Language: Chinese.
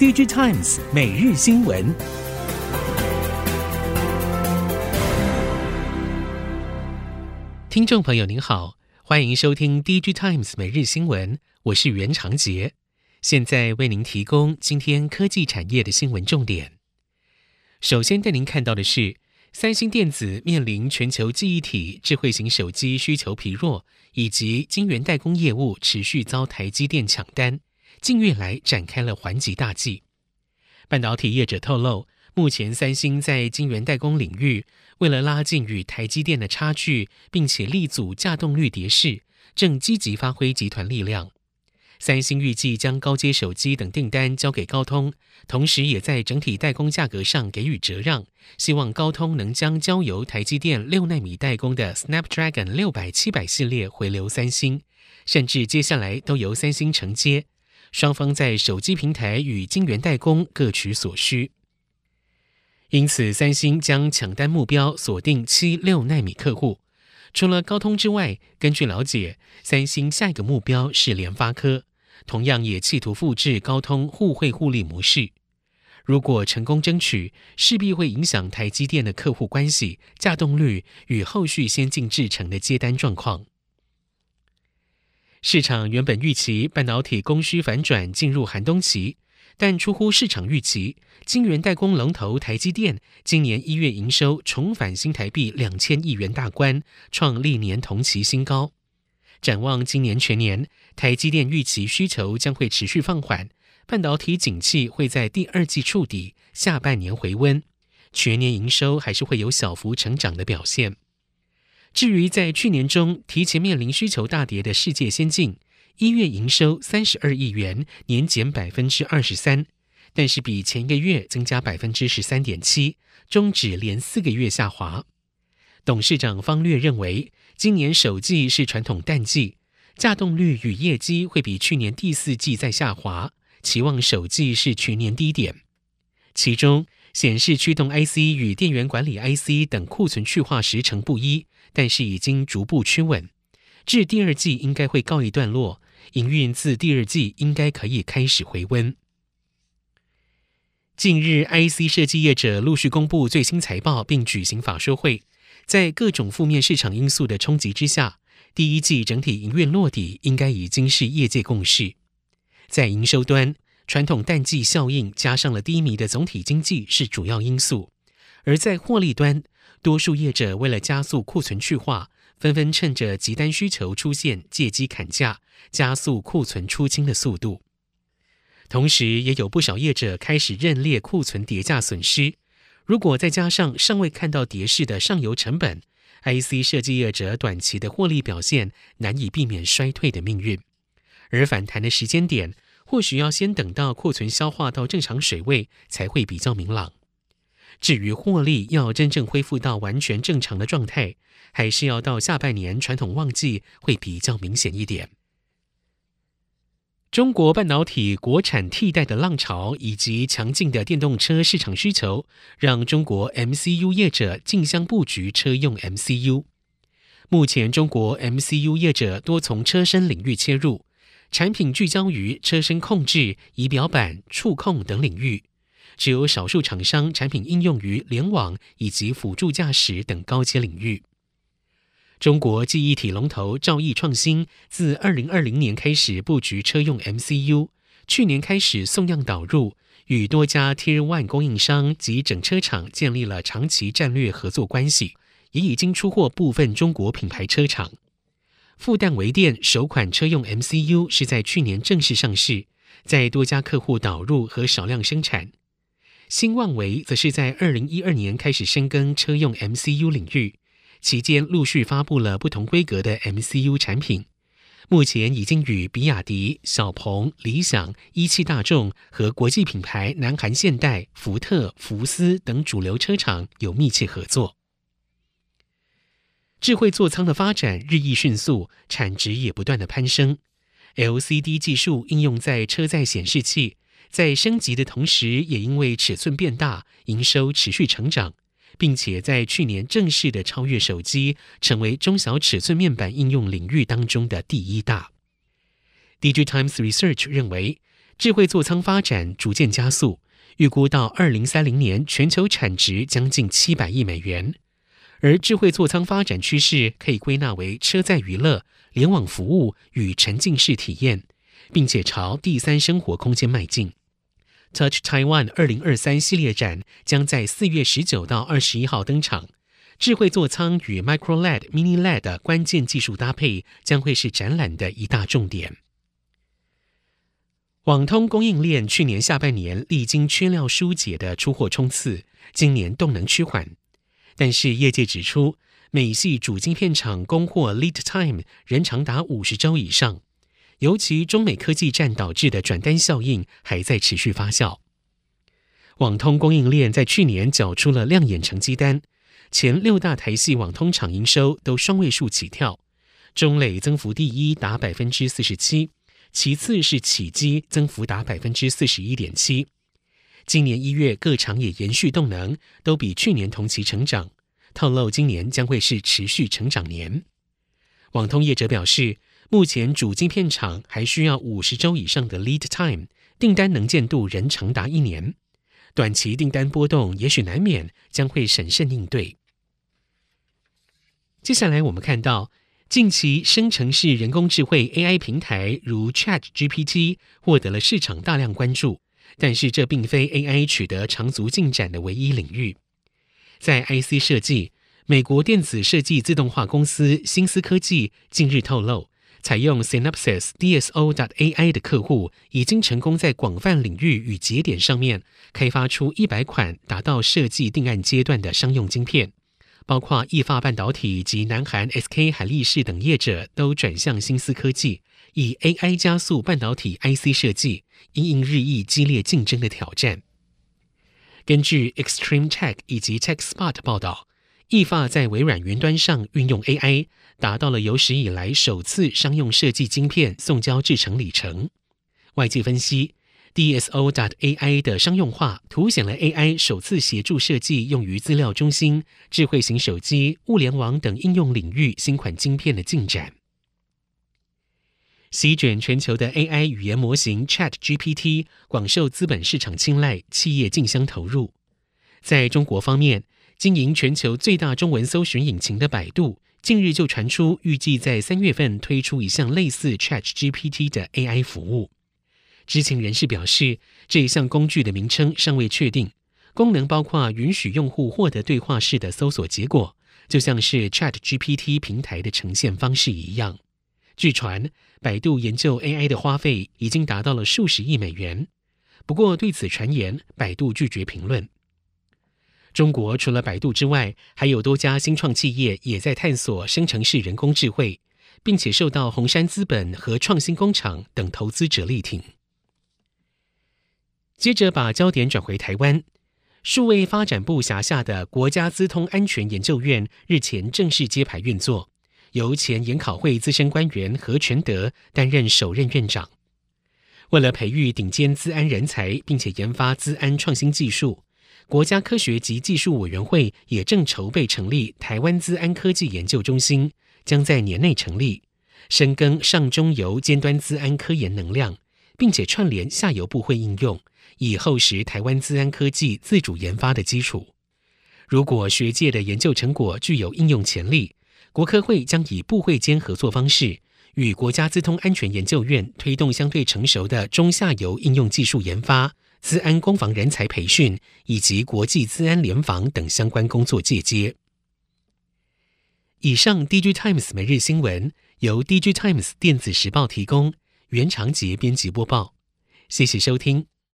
DG Times 每日新闻，听众朋友您好，欢迎收听 DG Times 每日新闻，我是袁长杰，现在为您提供今天科技产业的新闻重点。首先带您看到的是，三星电子面临全球记忆体、智慧型手机需求疲弱，以及晶圆代工业务持续遭台积电抢单。近月来展开了还击大计。半导体业者透露，目前三星在晶圆代工领域，为了拉近与台积电的差距，并且力阻稼动率跌势，正积极发挥集团力量。三星预计将高阶手机等订单交给高通，同时也在整体代工价格上给予折让，希望高通能将交由台积电六纳米代工的 Snapdragon 六百、七百系列回流三星，甚至接下来都由三星承接。双方在手机平台与晶圆代工各取所需，因此三星将抢单目标锁定七六奈米客户。除了高通之外，根据了解，三星下一个目标是联发科，同样也企图复制高通互惠互利模式。如果成功争取，势必会影响台积电的客户关系、稼动率与后续先进制程的接单状况。市场原本预期半导体供需反转进入寒冬期，但出乎市场预期，晶圆代工龙头台积电今年一月营收重返新台币两千亿元大关，创历年同期新高。展望今年全年，台积电预期需求将会持续放缓，半导体景气会在第二季触底，下半年回温，全年营收还是会有小幅成长的表现。至于在去年中提前面临需求大跌的世界先进，一月营收三十二亿元，年减百分之二十三，但是比前一个月增加百分之十三点七，终止连四个月下滑。董事长方略认为，今年首季是传统淡季，稼动率与业绩会比去年第四季再下滑，期望首季是全年低点。其中，显示驱动 IC 与电源管理 IC 等库存去化时程不一。但是已经逐步趋稳，至第二季应该会告一段落，营运自第二季应该可以开始回温。近日，IC 设计业者陆续公布最新财报，并举行法说会，在各种负面市场因素的冲击之下，第一季整体营运落底应该已经是业界共识。在营收端，传统淡季效应加上了低迷的总体经济是主要因素，而在获利端。多数业者为了加速库存去化，纷纷趁着急单需求出现，借机砍价，加速库存出清的速度。同时，也有不少业者开始认列库存跌价损失。如果再加上尚未看到跌势的上游成本，IC 设计业者短期的获利表现难以避免衰退的命运。而反弹的时间点，或许要先等到库存消化到正常水位，才会比较明朗。至于获利要真正恢复到完全正常的状态，还是要到下半年传统旺季会比较明显一点。中国半导体国产替代的浪潮以及强劲的电动车市场需求，让中国 MCU 业者竞相布局车用 MCU。目前，中国 MCU 业者多从车身领域切入，产品聚焦于车身控制、仪表板、触控等领域。只有少数厂商产品应用于联网以及辅助驾驶等高阶领域。中国记忆体龙头兆易创新自二零二零年开始布局车用 MCU，去年开始送样导入，与多家 Tier One 供应商及整车厂建立了长期战略合作关系，也已经出货部分中国品牌车厂。复旦微电首款车用 MCU 是在去年正式上市，在多家客户导入和少量生产。新旺维则是在二零一二年开始深耕车用 MCU 领域，期间陆续发布了不同规格的 MCU 产品，目前已经与比亚迪、小鹏、理想、一汽大众和国际品牌南韩现代、福特、福斯等主流车厂有密切合作。智慧座舱的发展日益迅速，产值也不断的攀升，LCD 技术应用在车载显示器。在升级的同时，也因为尺寸变大，营收持续成长，并且在去年正式的超越手机，成为中小尺寸面板应用领域当中的第一大。DigiTimes Research 认为，智慧座舱发展逐渐加速，预估到二零三零年全球产值将近七百亿美元。而智慧座舱发展趋势可以归纳为车载娱乐、联网服务与沉浸式体验，并且朝第三生活空间迈进。Touch Taiwan 二零二三系列展将在四月十九到二十一号登场。智慧座舱与 Micro LED、Mini LED 的关键技术搭配将会是展览的一大重点。网通供应链去年下半年历经缺料疏解的出货冲刺，今年动能趋缓。但是业界指出，美系主晶片厂供货 lead time 仍长达五十周以上，尤其中美科技战导致的转单效应还在持续发酵。网通供应链在去年缴出了亮眼成绩单。前六大台系网通厂营收都双位数起跳，中磊增幅第一达百分之四十七，其次是启碁增幅达百分之四十一点七。今年一月各厂也延续动能，都比去年同期成长，透露今年将会是持续成长年。网通业者表示，目前主晶片厂还需要五十周以上的 lead time，订单能见度仍长达一年，短期订单波动也许难免，将会审慎应对。接下来，我们看到近期生成式人工智慧 AI 平台如 ChatGPT 获得了市场大量关注，但是这并非 AI 取得长足进展的唯一领域。在 IC 设计，美国电子设计自动化公司新思科技近日透露，采用 Synopsys DSO.AI 的客户已经成功在广泛领域与节点上面开发出一百款达到设计定案阶段的商用晶片。包括意法半导体及南韩 SK 海力士等业者都转向新思科技，以 AI 加速半导体 IC 设计，因应日益激烈竞争的挑战。根据 Extreme Tech 以及 TechSpot 报道，意法在微软云端上运用 AI，达到了有史以来首次商用设计晶片送交制程里程。外界分析。，DSO.DAI 的商用化凸显了 AI 首次协助设计用于资料中心、智慧型手机、物联网等应用领域新款晶片的进展。席卷全球的 AI 语言模型 ChatGPT 广受资本市场青睐，企业竞相投入。在中国方面，经营全球最大中文搜寻引擎的百度，近日就传出预计在三月份推出一项类似 ChatGPT 的 AI 服务。知情人士表示，这一项工具的名称尚未确定，功能包括允许用户获得对话式的搜索结果，就像是 ChatGPT 平台的呈现方式一样。据传，百度研究 AI 的花费已经达到了数十亿美元。不过，对此传言，百度拒绝评论。中国除了百度之外，还有多家新创企业也在探索生成式人工智慧，并且受到红杉资本和创新工厂等投资者力挺。接着把焦点转回台湾，数位发展部辖下的国家资通安全研究院日前正式揭牌运作，由前研考会资深官员何全德担任首任院长。为了培育顶尖资安人才，并且研发资安创新技术，国家科学及技术委员会也正筹备成立台湾资安科技研究中心，将在年内成立，深耕上中游尖端资安科研能量，并且串联下游部会应用。以厚实台湾资安科技自主研发的基础。如果学界的研究成果具有应用潜力，国科会将以部会间合作方式，与国家资通安全研究院推动相对成熟的中下游应用技术研发、资安攻防人才培训以及国际资安联防等相关工作介接。以上，DG Times 每日新闻由 DG Times 电子时报提供，袁长杰编辑播报，谢谢收听。